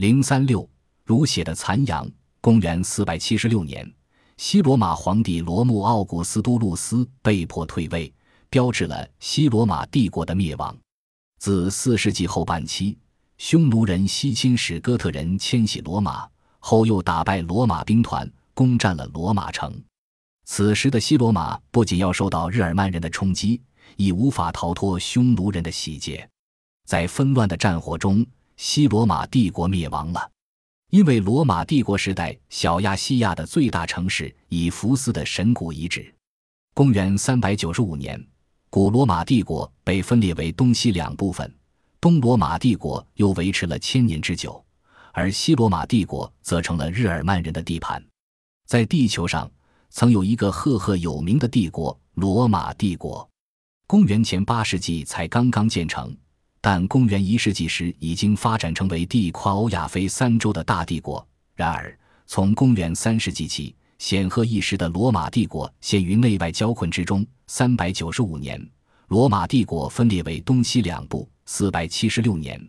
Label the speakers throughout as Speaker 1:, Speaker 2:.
Speaker 1: 零三六，如血的残阳。公元四百七十六年，西罗马皇帝罗穆奥古斯都路斯被迫退位，标志了西罗马帝国的灭亡。自四世纪后半期，匈奴人西侵使哥特人迁徙罗马后，又打败罗马兵团，攻占了罗马城。此时的西罗马不仅要受到日耳曼人的冲击，已无法逃脱匈奴人的洗劫。在纷乱的战火中，西罗马帝国灭亡了。因为罗马帝国时代小亚细亚的最大城市以弗斯的神谷遗址，公元三百九十五年，古罗马帝国被分裂为东西两部分，东罗马帝国又维持了千年之久，而西罗马帝国则成了日耳曼人的地盘。在地球上，曾有一个赫赫有名的帝国——罗马帝国，公元前八世纪才刚刚建成。但公元一世纪时，已经发展成为地跨欧亚非三洲的大帝国。然而，从公元三世纪起，显赫一时的罗马帝国陷于内外交困之中。三百九十五年，罗马帝国分裂为东西两部。四百七十六年，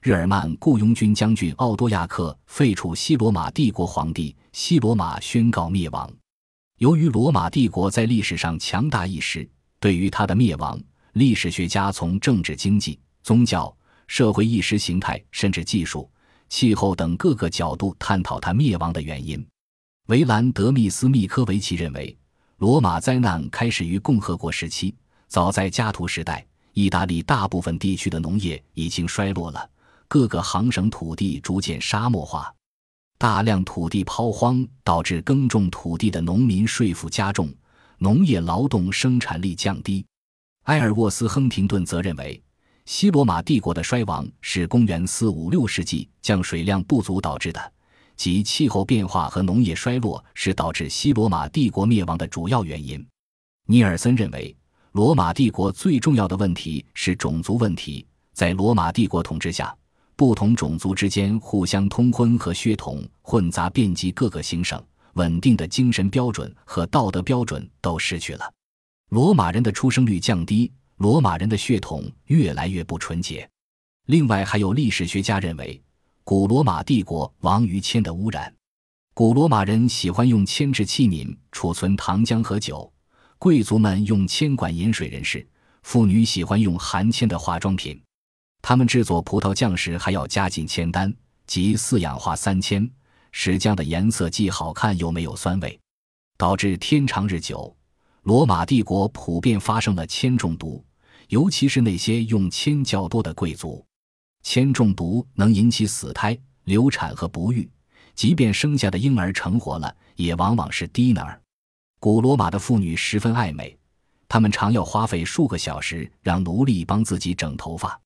Speaker 1: 日耳曼雇佣军将军奥多亚克废除西罗马帝国皇帝，西罗马宣告灭亡。由于罗马帝国在历史上强大一时，对于它的灭亡，历史学家从政治、经济。宗教、社会意识形态，甚至技术、气候等各个角度探讨它灭亡的原因。维兰德密斯密科维奇认为，罗马灾难开始于共和国时期。早在加图时代，意大利大部分地区的农业已经衰落了，各个行省土地逐渐沙漠化，大量土地抛荒，导致耕种土地的农民税负加重，农业劳动生产力降低。埃尔沃斯·亨廷顿则认为。西罗马帝国的衰亡是公元四五六世纪降水量不足导致的，即气候变化和农业衰落是导致西罗马帝国灭亡的主要原因。尼尔森认为，罗马帝国最重要的问题是种族问题。在罗马帝国统治下，不同种族之间互相通婚和血统混杂遍及各个行省，稳定的精神标准和道德标准都失去了。罗马人的出生率降低。罗马人的血统越来越不纯洁。另外，还有历史学家认为，古罗马帝国亡于铅的污染。古罗马人喜欢用铅制器皿储存糖浆和酒，贵族们用铅管饮水，人士、妇女喜欢用含铅的化妆品。他们制作葡萄酱时还要加进铅丹，即四氧化三铅，使酱的颜色既好看又没有酸味，导致天长日久。罗马帝国普遍发生了铅中毒。尤其是那些用铅较多的贵族，铅中毒能引起死胎、流产和不育，即便生下的婴儿成活了，也往往是低能儿。古罗马的妇女十分爱美，她们常要花费数个小时让奴隶帮自己整头发。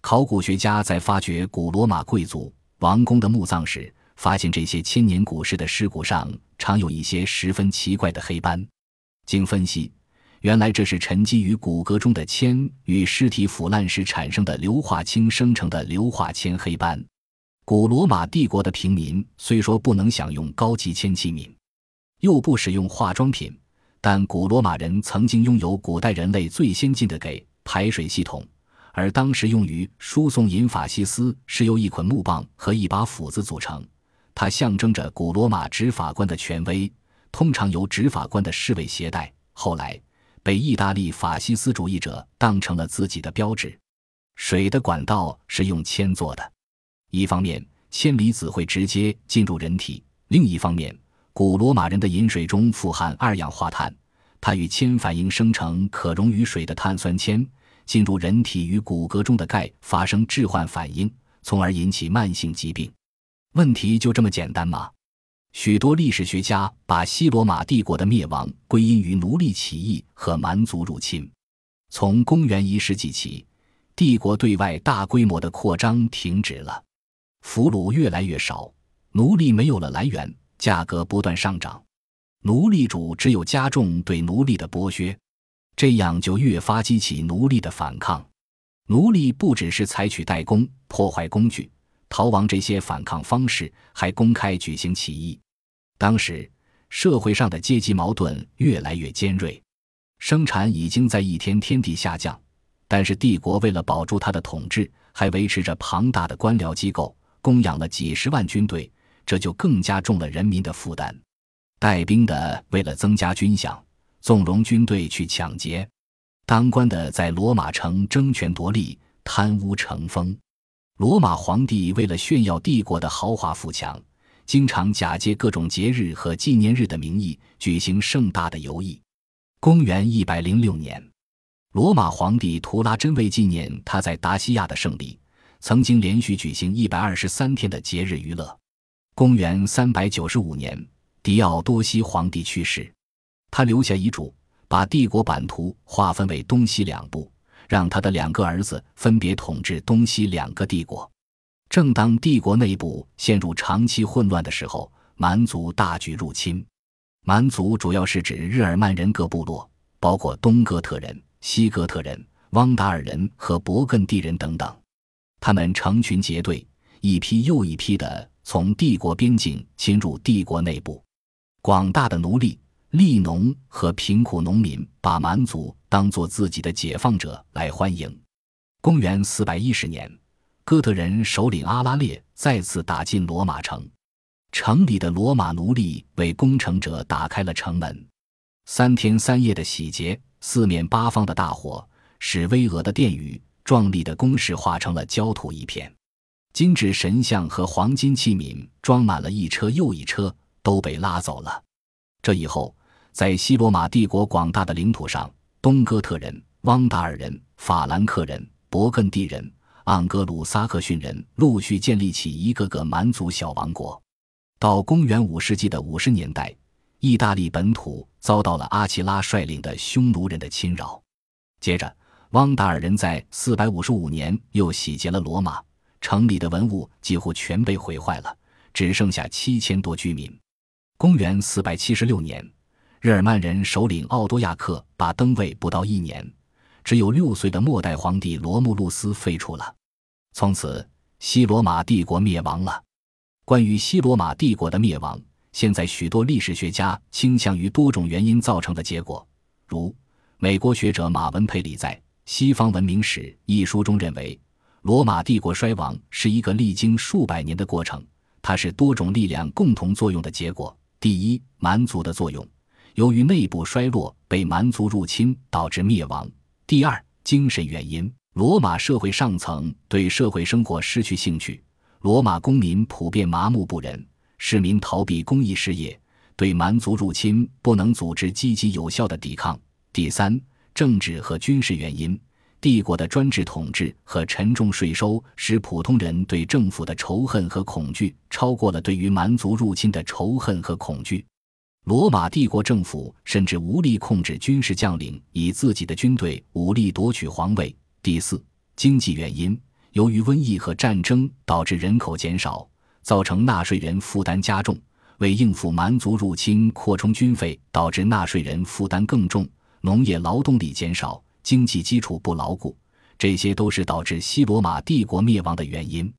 Speaker 1: 考古学家在发掘古罗马贵族王宫的墓葬时，发现这些千年古尸的尸骨上常有一些十分奇怪的黑斑。经分析。原来这是沉积于骨骼中的铅与尸体腐烂时产生的硫化氢生成的硫化铅黑斑。古罗马帝国的平民虽说不能享用高级铅器皿，又不使用化妆品，但古罗马人曾经拥有古代人类最先进的给排水系统，而当时用于输送银法西斯是由一捆木棒和一把斧子组成，它象征着古罗马执法官的权威，通常由执法官的侍卫携带。后来。被意大利法西斯主义者当成了自己的标志。水的管道是用铅做的，一方面铅离子会直接进入人体，另一方面古罗马人的饮水中富含二氧化碳，它与铅反应生成可溶于水的碳酸铅，进入人体与骨骼中的钙发生置换反应，从而引起慢性疾病。问题就这么简单吗？许多历史学家把西罗马帝国的灭亡归因于奴隶起义和蛮族入侵。从公元一世纪起，帝国对外大规模的扩张停止了，俘虏越来越少，奴隶没有了来源，价格不断上涨，奴隶主只有加重对奴隶的剥削，这样就越发激起奴隶的反抗。奴隶不只是采取代工、破坏工具、逃亡这些反抗方式，还公开举行起义。当时，社会上的阶级矛盾越来越尖锐，生产已经在一天天地下降。但是，帝国为了保住他的统治，还维持着庞大的官僚机构，供养了几十万军队，这就更加重了人民的负担。带兵的为了增加军饷，纵容军队去抢劫；当官的在罗马城争权夺利，贪污成风。罗马皇帝为了炫耀帝国的豪华富强，经常假借各种节日和纪念日的名义举行盛大的游艺。公元一百零六年，罗马皇帝图拉真为纪念他在达西亚的胜利，曾经连续举行一百二十三天的节日娱乐。公元三百九十五年，狄奥多西皇帝去世，他留下遗嘱，把帝国版图划分为东西两部。让他的两个儿子分别统治东西两个帝国。正当帝国内部陷入长期混乱的时候，蛮族大举入侵。蛮族主要是指日耳曼人各部落，包括东哥特人、西哥特人、汪达尔人和勃艮第人等等。他们成群结队，一批又一批的从帝国边境侵入帝国内部。广大的奴隶。利农和贫苦农民把蛮族当作自己的解放者来欢迎。公元四百一十年，哥特人首领阿拉列再次打进罗马城，城里的罗马奴隶为攻城者打开了城门。三天三夜的洗劫，四面八方的大火，使巍峨的殿宇、壮丽的宫室化成了焦土一片。金质神像和黄金器皿装满了一车又一车，都被拉走了。这以后。在西罗马帝国广大的领土上，东哥特人、汪达尔人、法兰克人、勃艮第人、盎格鲁撒克逊人陆续建立起一个个蛮族小王国。到公元五世纪的五十年代，意大利本土遭到了阿奇拉率领的匈奴人的侵扰。接着，汪达尔人在四百五十五年又洗劫了罗马，城里的文物几乎全被毁坏了，只剩下七千多居民。公元四百七十六年。日耳曼人首领奥多亚克把登位不到一年，只有六岁的末代皇帝罗慕路斯废除了，从此西罗马帝国灭亡了。关于西罗马帝国的灭亡，现在许多历史学家倾向于多种原因造成的结果，如美国学者马文佩里在《西方文明史》一书中认为，罗马帝国衰亡是一个历经数百年的过程，它是多种力量共同作用的结果。第一，蛮族的作用。由于内部衰落，被蛮族入侵导致灭亡。第二，精神原因，罗马社会上层对社会生活失去兴趣，罗马公民普遍麻木不仁，市民逃避公益事业，对蛮族入侵不能组织积极有效的抵抗。第三，政治和军事原因，帝国的专制统治和沉重税收使普通人对政府的仇恨和恐惧超过了对于蛮族入侵的仇恨和恐惧。罗马帝国政府甚至无力控制军事将领，以自己的军队武力夺取皇位。第四，经济原因，由于瘟疫和战争导致人口减少，造成纳税人负担加重。为应付蛮族入侵，扩充军费，导致纳税人负担更重。农业劳动力减少，经济基础不牢固，这些都是导致西罗马帝国灭亡的原因。